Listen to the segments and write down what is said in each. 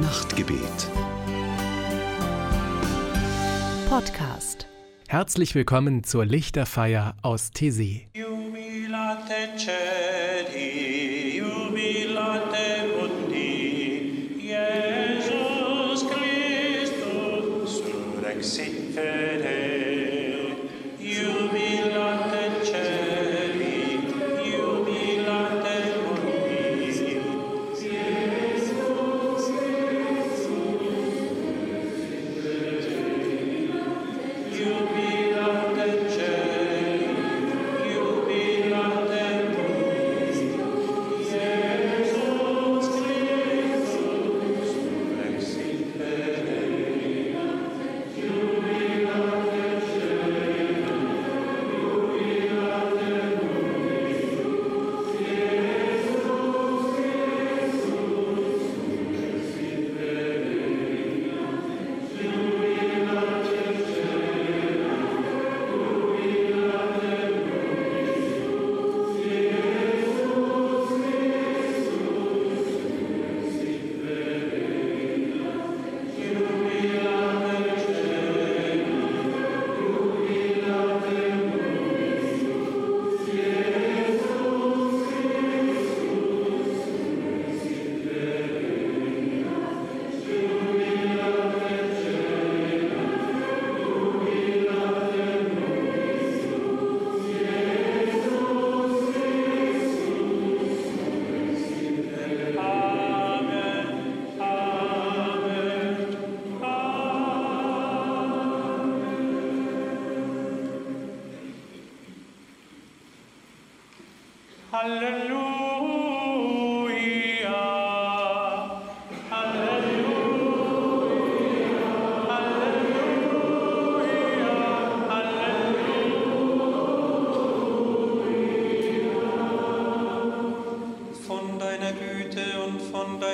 Nachtgebet. Podcast. Herzlich willkommen zur Lichterfeier aus Tessé. Jubilate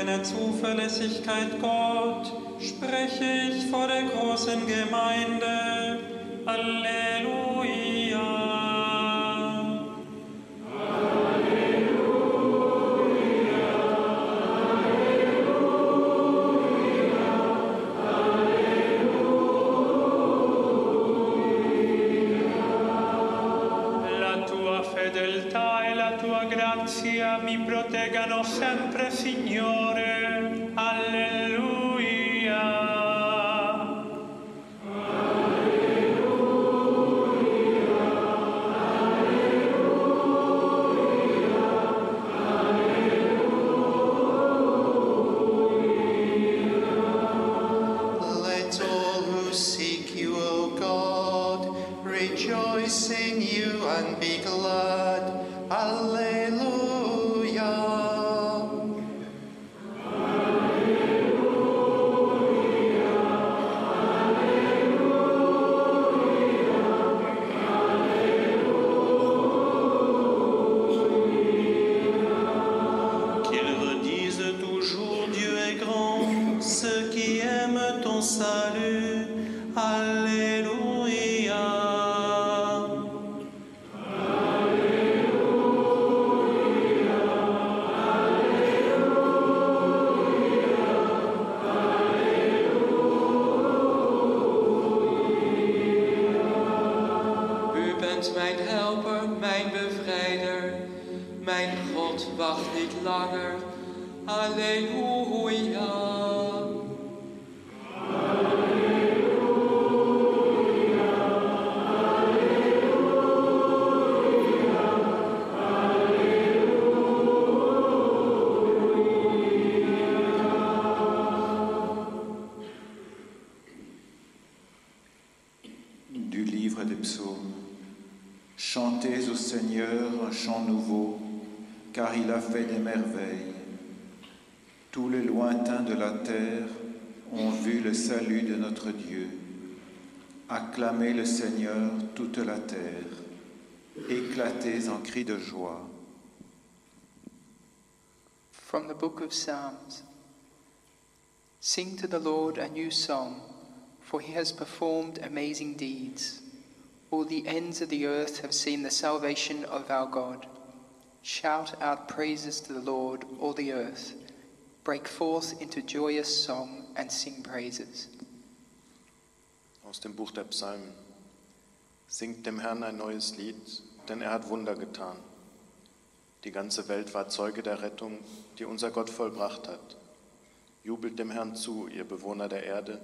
deiner Zuverlässigkeit, Gott, spreche ich vor der großen Gemeinde. Halleluja. Des merveilles. Tous les lointains de la terre ont vu le salut de notre Dieu. Acclamez le Seigneur toute la terre. Éclatez en cris de joie. From the book of Psalms. Sing to the Lord a new song, for he has performed amazing deeds. All the ends of the earth have seen the salvation of our God. Shout out praises to the Lord, all the earth. Break forth into joyous song and sing praises. Aus dem Buch der Psalmen. Singt dem Herrn ein neues Lied, denn er hat Wunder getan. Die ganze Welt war Zeuge der Rettung, die unser Gott vollbracht hat. Jubelt dem Herrn zu, ihr Bewohner der Erde,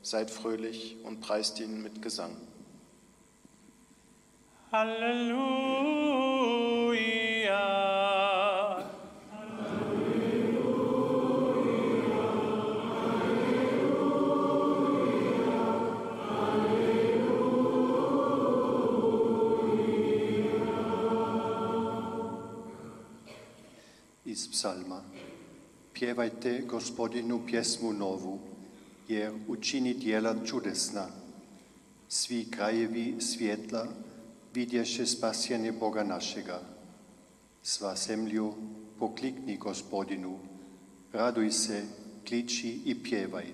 seid fröhlich und preist ihn mit Gesang. Halleluja. Psalma. Pjevajte gospodinu pjesmu novu, jer učini djela čudesna. Svi krajevi svjetla vidješe spasjenje Boga našega. Sva zemlju poklikni gospodinu, raduj se, kliči i pjevaj.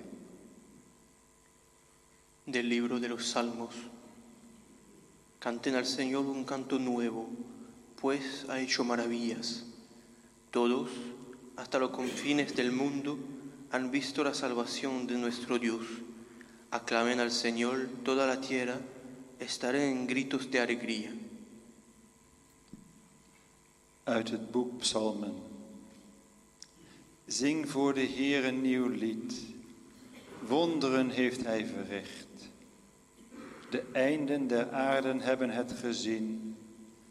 Del libro de los Salmos. Canten al Señor un canto nuevo, pues ha hecho maravillas. Todos, hasta los confines del mundo, han visto la salvación de nuestro Dios. Aclamen al Señor toda la tierra, estaré en gritos de alegría. Uit het boek Psalmen. Zing voor de Heer een nieuw lied. Wonderen heeft Hij verricht. De einden der aarden hebben het gezien,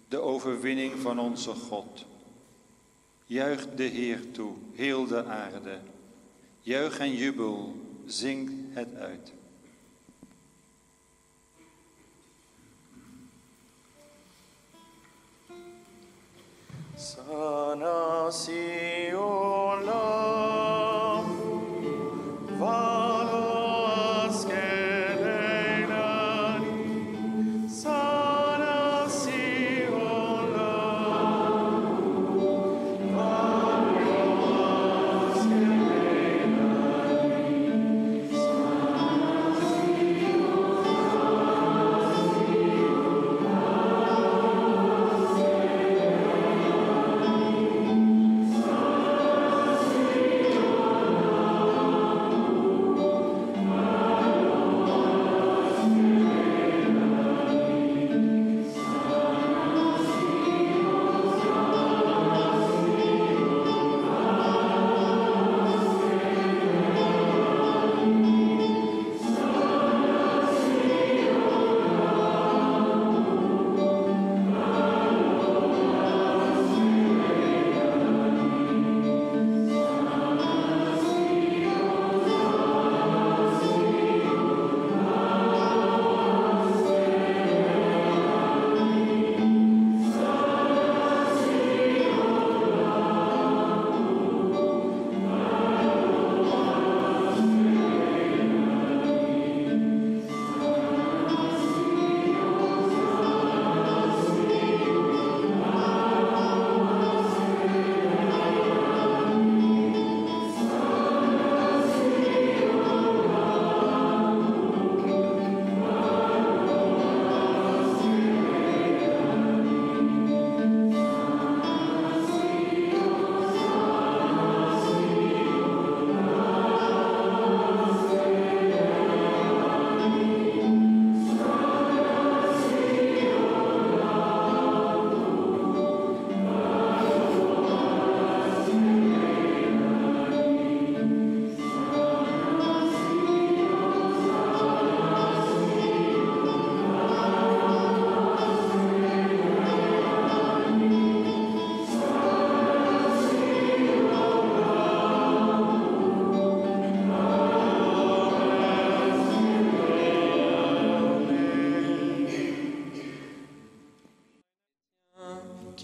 de overwinning van onze God. Juicht de Heer toe, heel de aarde. Juich en jubel, zing het uit. La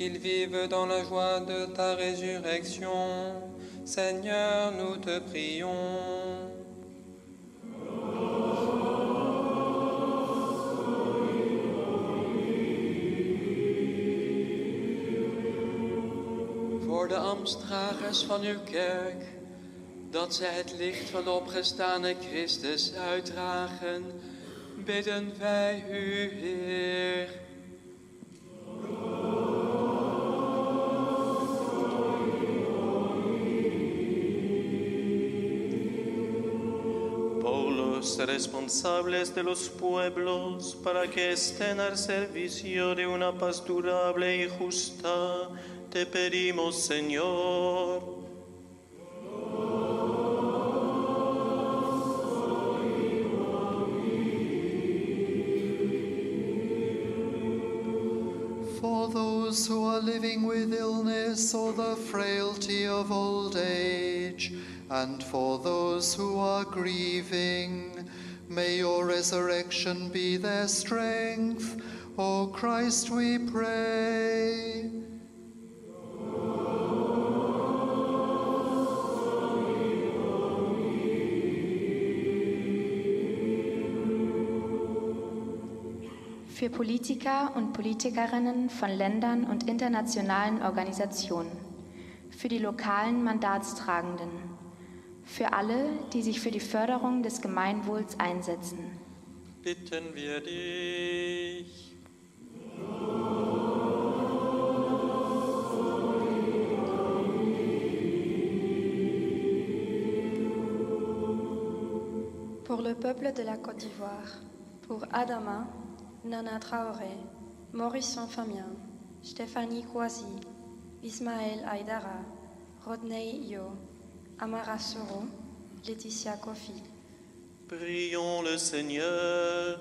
qu'ils vivent dans la joie de ta résurrection. Seigneur, nous te prions. Voor de ambtsdragers van uw kerk, dat zij het licht van de opgestane Christus uitdragen, bidden wij u, Heer. Responsables de los pueblos para que estén al servicio de una paz durable y justa. Te pedimos, Señor. For those who are living with illness or the frailty of old age, and for those who are grieving, may your resurrection be their strength. O Christ, we pray. Für Politiker und Politikerinnen von Ländern und internationalen Organisationen. Für die lokalen Mandatstragenden. Für alle, die sich für die Förderung des Gemeinwohls einsetzen. Bitten wir dich. Pour le peuple de la Côte d'Ivoire, pour Adama, Nana Traoré, Maurice Famien, Stéphanie Kouazi, Ismaël Aïdara, Rodney Yo, Amara Soro, Laetitia Kofi. Prions le Seigneur.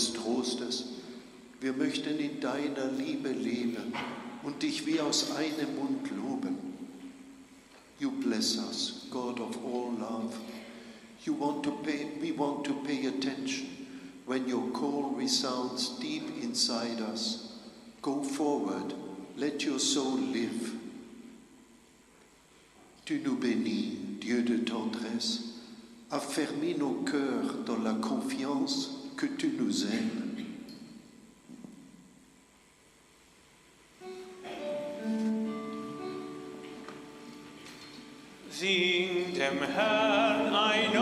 Des Trostes. Wir möchten in deiner Liebe leben und dich wie aus einem Mund loben. You bless us, God of all love. You want to pay, we want to pay attention when your call resounds deep inside us. Go forward, let your soul live. Tu nous bénis, Dieu de tendresse. Affermis nos cœurs dans la confiance que tu nous aimes. Sing dem Herrn ein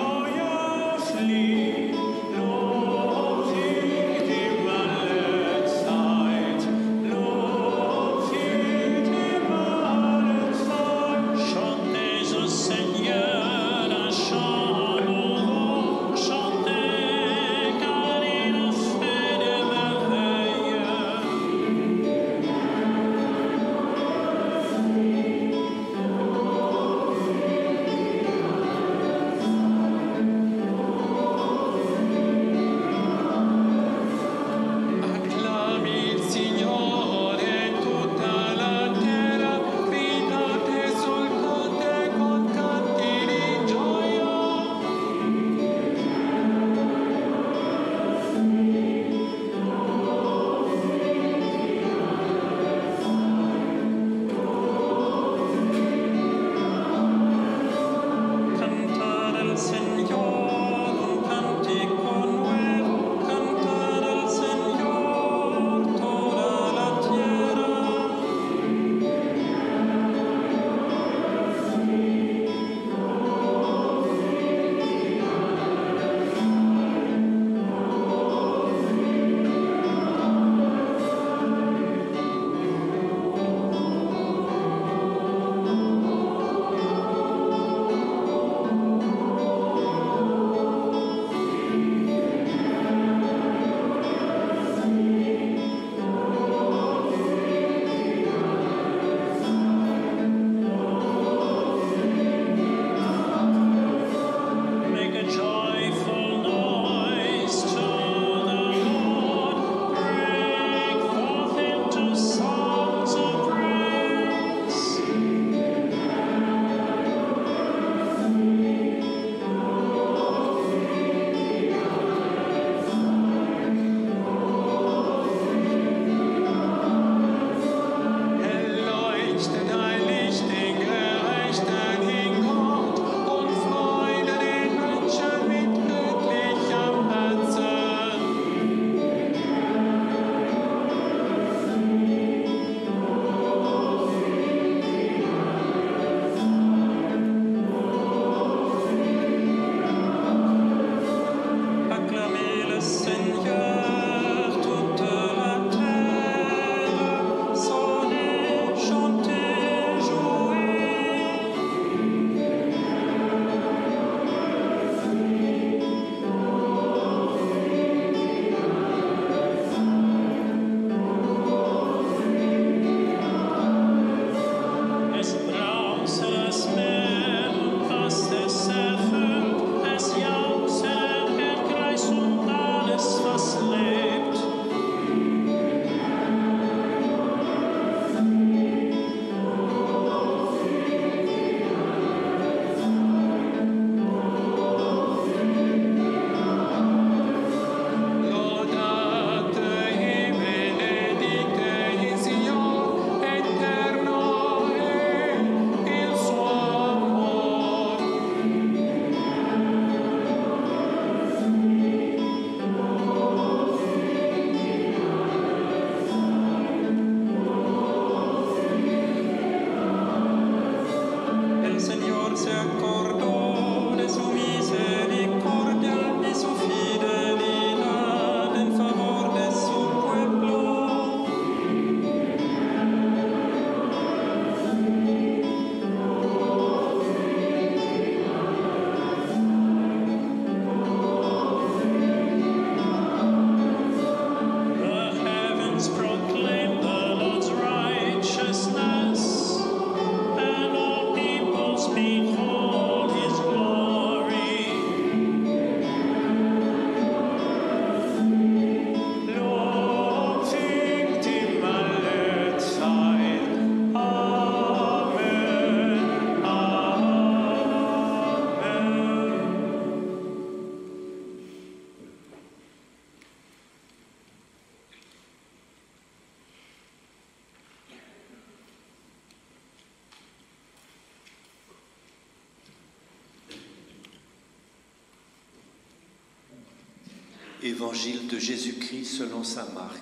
Évangile de Jésus-Christ selon saint Marc.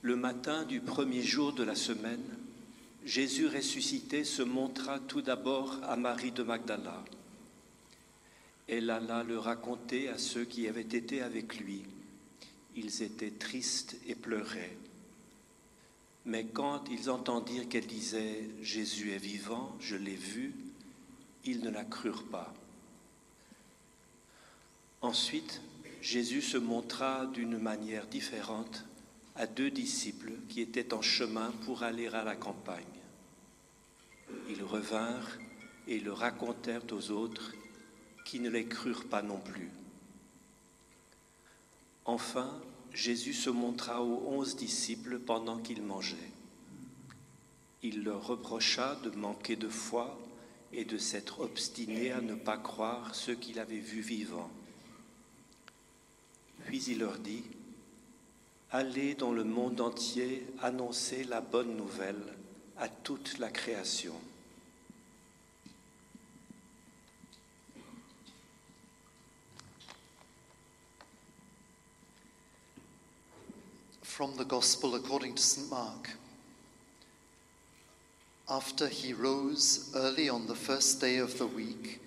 Le matin du premier jour de la semaine, Jésus ressuscité se montra tout d'abord à Marie de Magdala. Elle alla le raconter à ceux qui avaient été avec lui. Ils étaient tristes et pleuraient. Mais quand ils entendirent qu'elle disait ⁇ Jésus est vivant, je l'ai vu ⁇ ils ne la crurent pas. Ensuite, Jésus se montra d'une manière différente à deux disciples qui étaient en chemin pour aller à la campagne. Ils revinrent et le racontèrent aux autres qui ne les crurent pas non plus. Enfin, Jésus se montra aux onze disciples pendant qu'ils mangeaient. Il leur reprocha de manquer de foi et de s'être obstinés à ne pas croire ceux qu'il avait vus vivants. Puis il leur dit, Allez dans le monde entier annoncer la bonne nouvelle à toute la création. From the Gospel according to St. Mark. After he rose early on the first day of the week,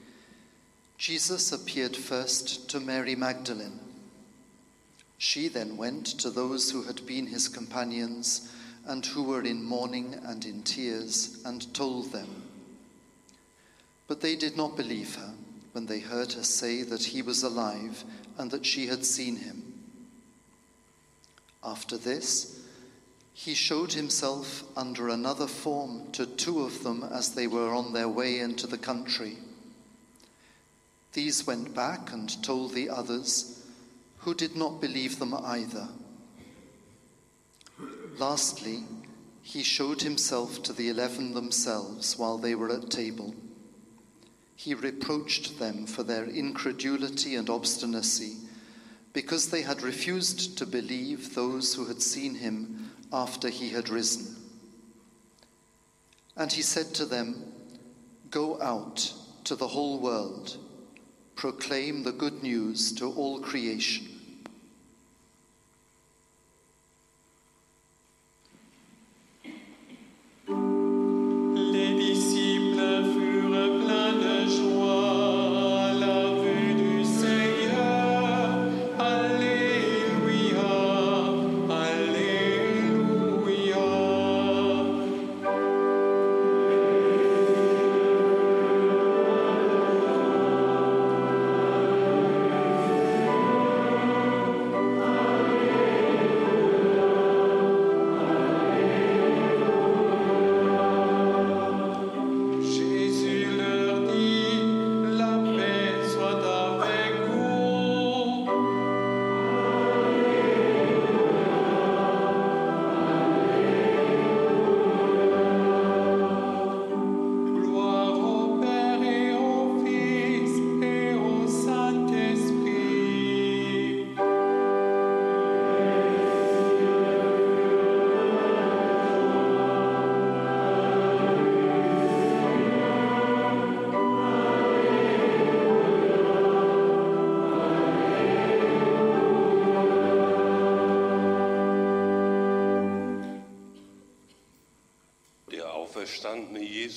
Jesus appeared first to Mary Magdalene. She then went to those who had been his companions and who were in mourning and in tears and told them. But they did not believe her when they heard her say that he was alive and that she had seen him. After this, he showed himself under another form to two of them as they were on their way into the country. These went back and told the others, who did not believe them either. Lastly, he showed himself to the eleven themselves while they were at table. He reproached them for their incredulity and obstinacy because they had refused to believe those who had seen him after he had risen. And he said to them, Go out to the whole world, proclaim the good news to all creation.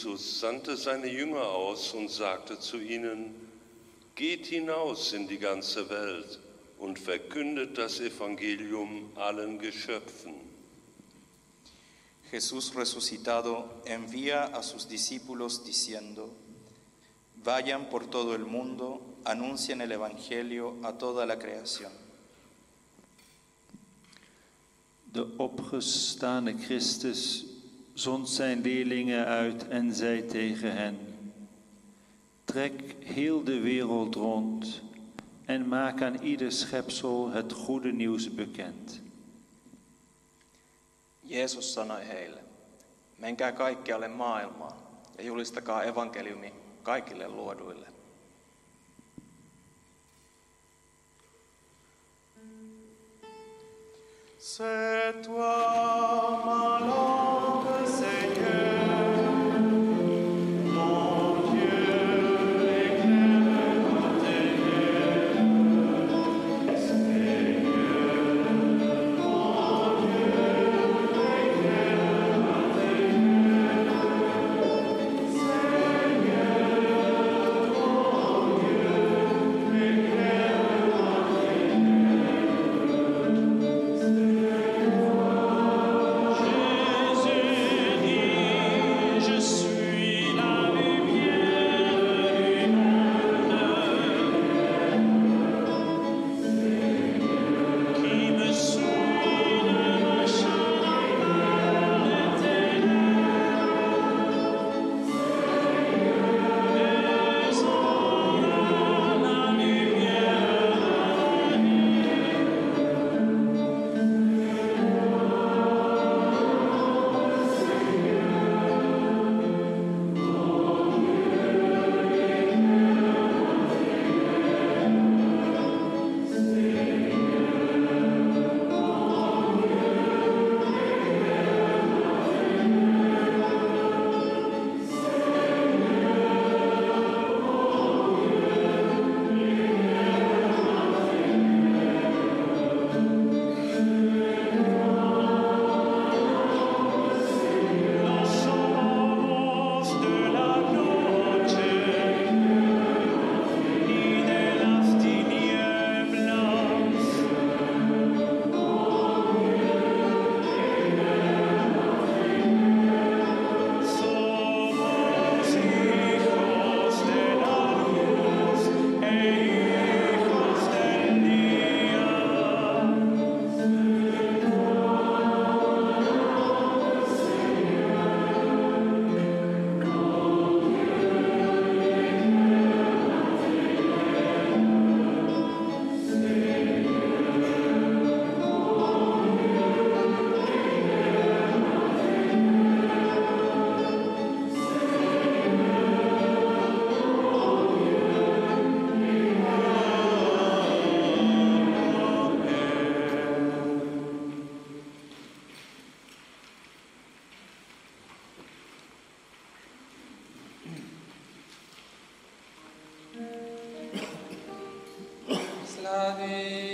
Jesus sandte seine Jünger aus und sagte zu ihnen, Geht hinaus in die ganze Welt und verkündet das Evangelium allen Geschöpfen. Jesús resucitado envía a sus discípulos diciendo, Vayan por todo el mundo, anuncien el Evangelio a toda la creación. De opgestane Christus zond zijn leerlingen uit en zei tegen hen: Trek heel de wereld rond en maak aan ieder schepsel het goede nieuws bekend. Jeesus sanoi heille, menkää kaikkialle maailmaan ja julistakaa evankeliumi kaikille luoduille. C'est toi ma langue, Seigneur, Amém.